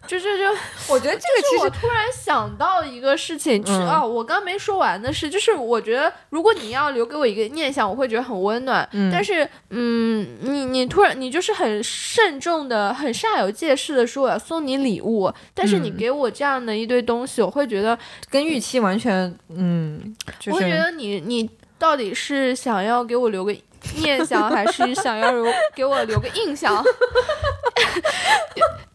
就就就 (laughs) 我觉得这个就是我突然想到一个事情，是嗯啊，我刚没说完的是，就是我觉得如果你要留给我一个念想，我会觉得很温暖。嗯但是，嗯，你你突然你就是很慎重的、很煞有介事的说我要送你礼物，但是你嗯给我这样的一堆东西，我会觉得，跟预期完全，嗯，就是我会觉得你你到底是想要给我留个。念想还是想要留给我留个印象，(laughs)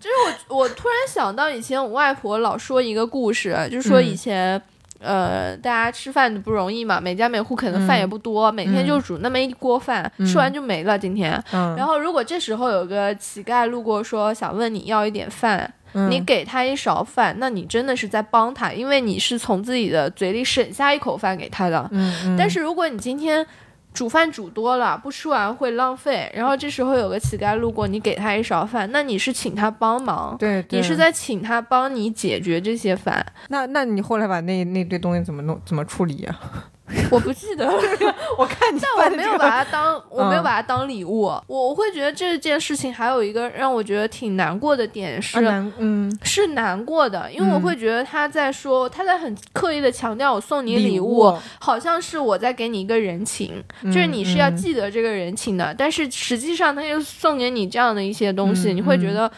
就是我我突然想到以前我外婆老说一个故事，就是说以嗯前。呃，大家吃饭不容易嘛，每家每户可能饭也不多，每天就煮那么一锅饭，嗯吃完就没了。今天，嗯，然后如果这时候有个乞丐路过，说想问你要一点饭，嗯你给他一勺饭，那你真的是在帮他，因为你是从自己的嘴里省下一口饭给他的。但是如果你今天煮饭煮多了，不吃完会浪费，然后这时候有个乞丐路过，你给他一勺饭，那你是请他帮忙，对，对你是在请他帮你解决这些饭。那那你后来把那那堆东西怎么弄怎么处理呀？(laughs) 我不记得了，(laughs) 我看你但我没有把它当，我没有嗯。把它当礼物。我我会觉得这件事情还有一个让我觉得挺难过的点是，啊嗯。是难过的，因为我嗯。会觉得他在说，他在很刻意的强调我送你礼礼物，好像是我在给你一个人情，就是你是要嗯。记得这个人情的，但是实际上他又送给你这样的一些东西，嗯你会觉得，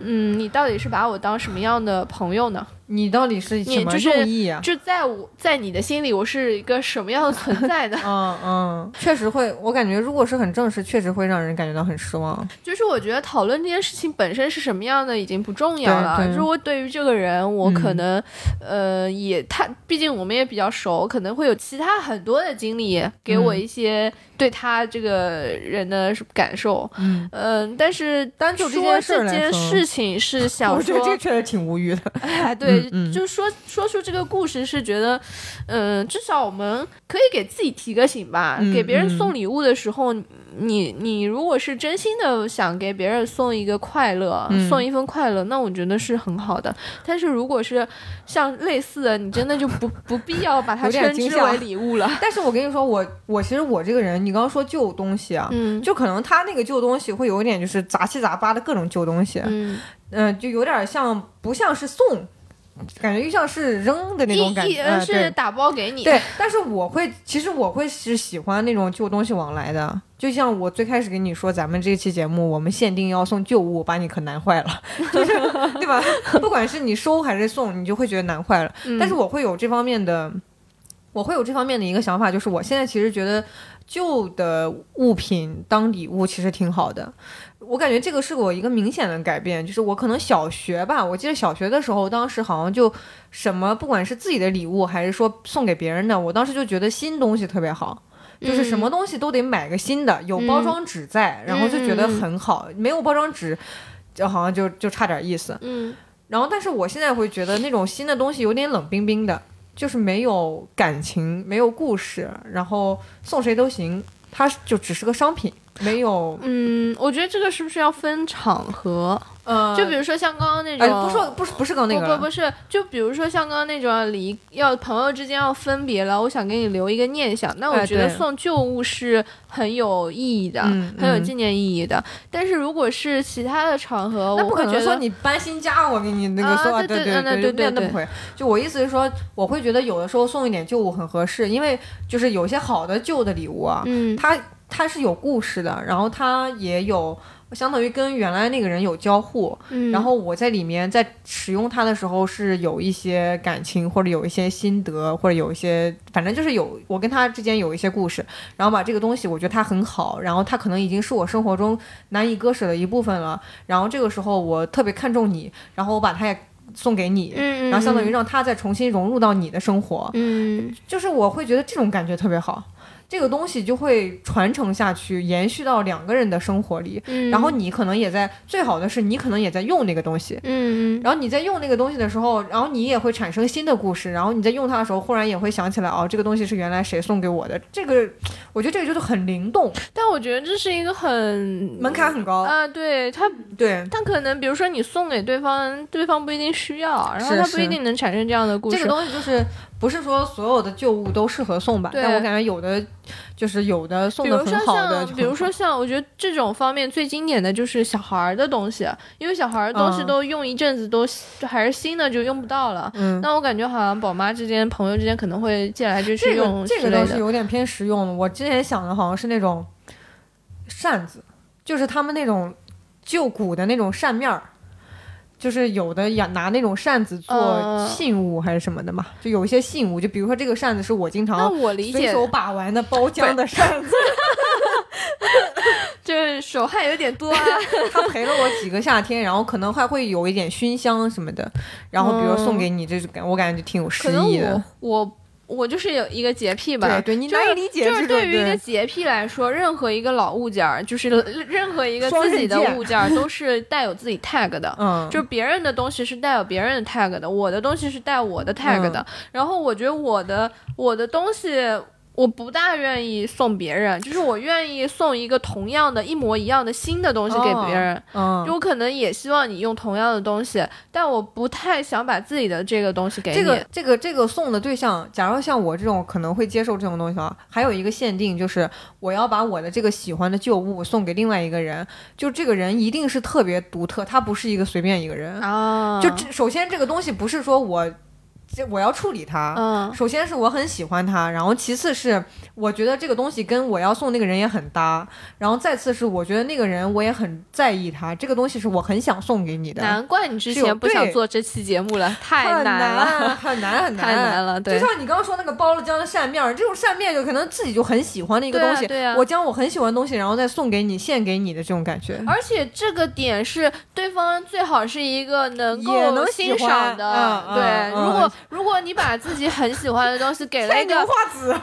嗯，你到底是把我当什么样的朋友呢？你到底是什么就是用意啊？就在我在你的心里，我是一个什么样的存在呢？(laughs) 嗯嗯，确实会，我感觉如果是很正式，确实会让人感觉到很失望。就是我觉得讨论这件事情本身是什么样的已经不重要了。如果对于这个人，我可嗯能、呃也他，毕竟我们也比较熟，可能会有其他很多的经历给我嗯一些对他这个人的感受。嗯，嗯、但是单就这说件事这件事情是想我觉得说这，确实挺无语的。哎，对，就说说出这个故事是觉得，嗯、至少我们可以给自己提个醒吧。嗯给别人嗯送礼物的时候，你你如果是真心的想给别人送一个快乐，嗯送一份快乐，那我觉得是很好的。但是如果是像类似的，你真的就不不必要把它称之为礼物了。(laughs) 但是我跟你说，我我其实我这个人，你刚刚说旧东西啊，嗯就可能他那个旧东西会有一点就是杂七杂八的各种旧东西，嗯，嗯、就有点像不像是送，感觉又像是扔的那种感觉，是打包给你。对，但是我会，其实我会是喜欢那种旧东西往来的，就像我最开始跟你说，咱们这期节目我们限定要送旧物，把你可难坏了，(laughs) 就是对吧？不管是你收还是送，你就会觉得难坏了。嗯但是我会有这方面的，我会有这方面的一个想法，就是我现在其实觉得旧的物品当礼物其实挺好的。我感觉这个是我一个明显的改变，就是我可能小学吧，我记得小学的时候，当时好像就什么，不管是自己的礼物还是说送给别人的，我当时就觉得新东西特别好。就是什么东西都得买个新的，有包装纸在，然后就觉得很好。没有包装纸，就好像就就差点意思。嗯然后，但是我现在会觉得那种新的东西有点冷冰冰的，就是没有感情，没有故事，然后送谁都行，它就只是个商品，没有。嗯，我觉得这个是不是要分场合？呃，就比如说像刚刚那种，哎，不说不是不是刚那个。不不不是，就比如说像刚刚那种离要朋友之间要分别了，我想给你留一个念想，那我哎觉得送旧物是很有意义的，很有纪念意义的。但是如果是其他的场合，那不可能说你搬新家，我给你那个啊送啊，对对对嗯对对对那不会。就我意思是说，我会觉得有的时候送一点旧物很合适，因为就是有些好的旧的礼物啊，嗯。它它是有故事的，然后它也有相当于跟原来那个人有交互，嗯。然后我在里面在使用它的时候是有一些感情，或者有一些心得，或者有一些，反正就是有我跟他之间有一些故事，然后把这个东西我觉得它很好，然后它可能已经是我生活中难以割舍的一部分了，然后这个时候我特别看重你，然后我把它也送给你，嗯，然后相当于让它再重新融入到你的生活，嗯。就是我会觉得这种感觉特别好。这个东西就会传承下去，延续到两个人的生活里。嗯，然后你可能也在，最好的是你可能也在用那个东西。嗯嗯然后你在用那个东西的时候，然后你也会产生新的故事。然后你在用它的时候，忽然也会想起来，哦，这个东西是原来谁送给我的。这个，我觉得这个就是很灵动，但我觉得这是一个很门槛很高。啊，对他对，他可能比如说你送给对方，对方不一定需要，然后是他不一定能产生这样的故事。这个东西就是不是说所有的旧物都适合送吧？对但我感觉有的就是有的送的很好的，像，比如说像，我觉得这种方面最经典的就是小孩儿的东西，因为小孩儿的东西嗯都用一阵子都还是新的就用不到了。嗯，那我感觉好像宝妈之间、朋友之间可能会借来借去这用个这个倒是。有点偏实用的。我之前想的好像是那种扇子，就是他们那种旧古的那种扇面儿。就是有的养，拿那种扇子做呃信物还是什么的嘛，就有一些信物，就比如说这个扇子是我经那常随手把玩的包浆的扇子，(laughs) 就是手汗有点多啊。(laughs) 他陪了我几个夏天，然后可能还会有一点熏香什么的，然后比如送给你，这种感我感觉就挺有诗意的我。我我就是有一个洁癖吧，对对，你就是难以理解就是这个对于一个洁癖来说，任何一个老物件儿，就是 (laughs) 任何一个自己的物件儿，都是带有自己 tag 的。嗯，就是别人的东西是带有别人的 tag 的，我的东西是带我的 tag 的。然后我觉得我的我的东西我不大愿意送别人，就是我愿意送一个同样的一模一样的新的东西给别人。嗯，就我可能也希望你用同样的东西，但我不太想把自己的这个东西给你。这个这个这个送的对象，假如像我这种可能会接受这种东西啊，还有一个限定就是我要把我的这个喜欢的旧物送给另外一个人，就这个人一定是特别独特，他不是一个随便一个人。啊，就这首先这个东西不是说我这我要处理它。嗯首先是我很喜欢它，然后其次是我觉得这个东西跟我要送那个人也很搭，然后再次是我觉得那个人我也很在意他，这个东西是我很想送给你的。难怪你之前不想做这期节目了，太 (laughs) 难了。很难很难太难了对就像你刚刚说那个包了浆的扇面儿，这种扇面就可能自己就很喜欢的一个东西，对啊我将我很喜欢的东西，然后再送给你，献给你的这种感觉。而且这个点是对方最好是一个能够能欣赏的，嗯对。如果如果你把自己很喜欢的东西给了一个，花子，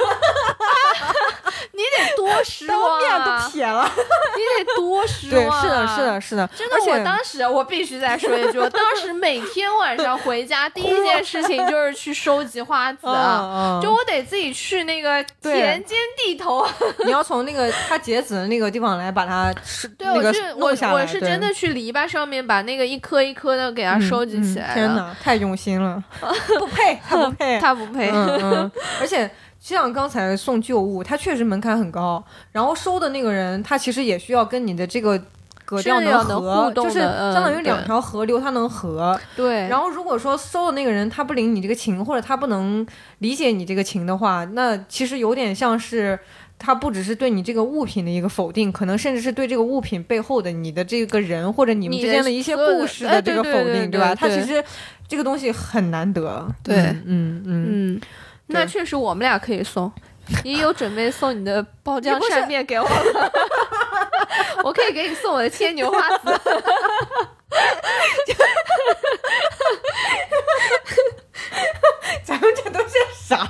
你得多失当望面啊！都撇了。(laughs) 你得多失，望、啊！是的，是。的，是的。真的而，且我当时我必须再说一句，我当时每天晚上回家第一件事情就是去收集花籽，嗯嗯就我得自己去那个田间地头，(laughs) 你要从那个它结籽的那个地方来把它是对，那个我是我弄下来。我是真的去篱笆上面把那个一颗一颗的给它嗯收集起来嗯天了。哪，太用心了，(laughs) 不配，他不配。他不配。嗯嗯，而且像刚才送旧物，它确实门槛很高，然后收的那个人他其实也需要跟你的这个格调能合，就是相当于两条河流，它能合。对，然后如果说收的那个人他不领你这个情，或者他不能理解你这个情的话，那其实有点像是。他不只是对你这个物品的一个否定，可能甚至是对这个物品背后的你的这个人或者你们之间的一些故事哎的这个否定，对吧他其实这个东西很难得。对嗯嗯嗯，嗯，那确实我们俩可以送。你有准备送你的包浆扇面给我吗？(laughs) 我可以给你送我的牵牛花籽。(laughs) 咱们这都是啥？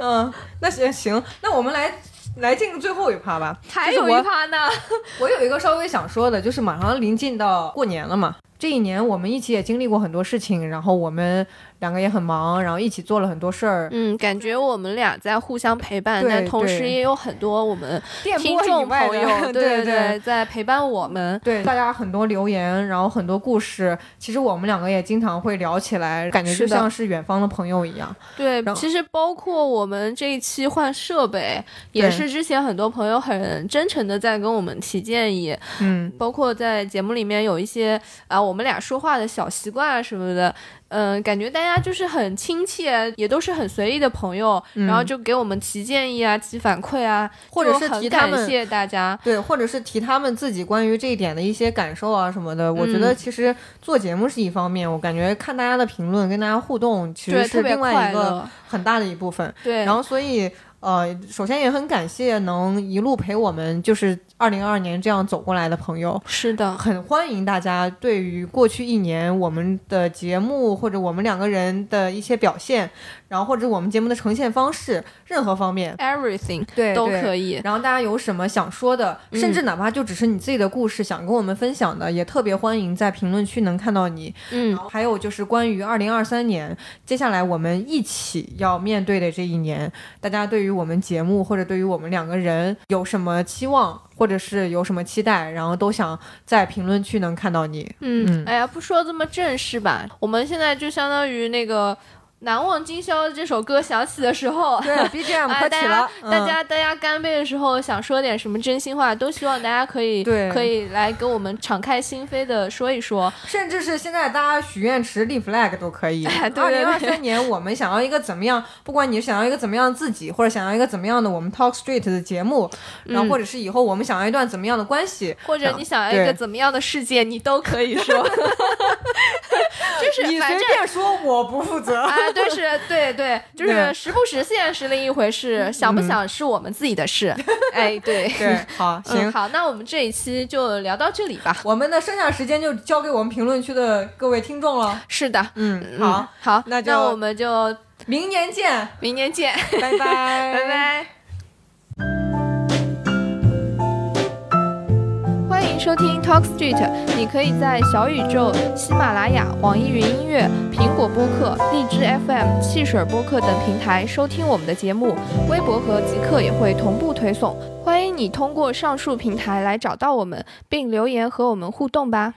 嗯，那行行，那我们来来进入最后一趴吧。还有就是我一趴呢。我有一个稍微想说的，就是马上临近到过年了嘛。这一年我们一起也经历过很多事情，然后我们两个也很忙，然后一起做了很多事儿。嗯，感觉我们俩在互相陪伴，但同时也有很多我们听众朋友，(laughs) 对对，在陪伴我们。对大家很多留言，然后很多故事，其实我们两个也经常会聊起来，感觉就像是远方的朋友一样。对，其实包括我们这一期换设备，也是之前很多朋友很真诚的在跟我们提建议，嗯，包括在节目里面有一些啊、我们俩说话的小习惯啊什么的，嗯，感觉大家就是很亲切，也都是很随意的朋友，嗯然后就给我们提建议啊、提反馈啊，或者是提他们感谢大家。对，或者是提他们自己关于这一点的一些感受啊什么的。我觉得嗯其实做节目是一方面，我感觉看大家的评论、跟大家互动，其，实是另外一个。很大的一部分。对，然后所以呃，首先也很感谢能一路陪我们，就是二零二二年这样走过来的朋友。是的，很欢迎大家对于过去一年我们的节目或者我们两个人的一些表现，然后或者我们节目的呈现方式，任何方面，everything 对都可以。然后大家有什么想说的，嗯甚至哪怕就只是你自己的故事想跟我们分享的，也特别欢迎在评论区能看到你。嗯，还有就是关于二零二三年，接下来我们一起要面对的这一年，大家对于我们节目或者对于我们两个人有什么期望，或者是有什么期待，然后都想在评论区能看到你。嗯嗯，哎呀，不说这么正式吧，我们现在就相当于那个《难忘今宵》这首歌响起的时候，(laughs) 对大开启了家，大家大家干杯的时候想说点什么真心话，都希望大家可以对可以来跟我们敞开心扉的说一说。嗯甚至是现在大家许愿池立 flag 都可以。(laughs) 二零二三年我们想要一个怎么样？不管你是想要一个怎么样的自己，或者想要一个怎么样的我们 Talk Street 的节目，然后嗯或者是以后我们想要一段怎么样的关系，或者你想要一个怎么样的世界，你都可以说，(laughs) 就是你随便说，我不负责。啊，对是，对对，就是对实不实现是另一回事，想不想是我们自己的事。(laughs) 哎，对，对，好，行嗯，，好，那我们这一期就聊到这里吧。我们的剩下时间就交给我们评论区的各位听众了。是的，嗯，嗯好，好，那就那我们就明年见，明年见，拜拜，拜。拜。欢迎收听 Talk Street，你可以在小宇宙、喜马拉雅、网易云音乐、苹果播客、荔枝 FM、汽水播客等平台收听我们的节目，微博和极客也会同步推送。欢迎你通过上述平台来找到我们，并留言和我们互动吧。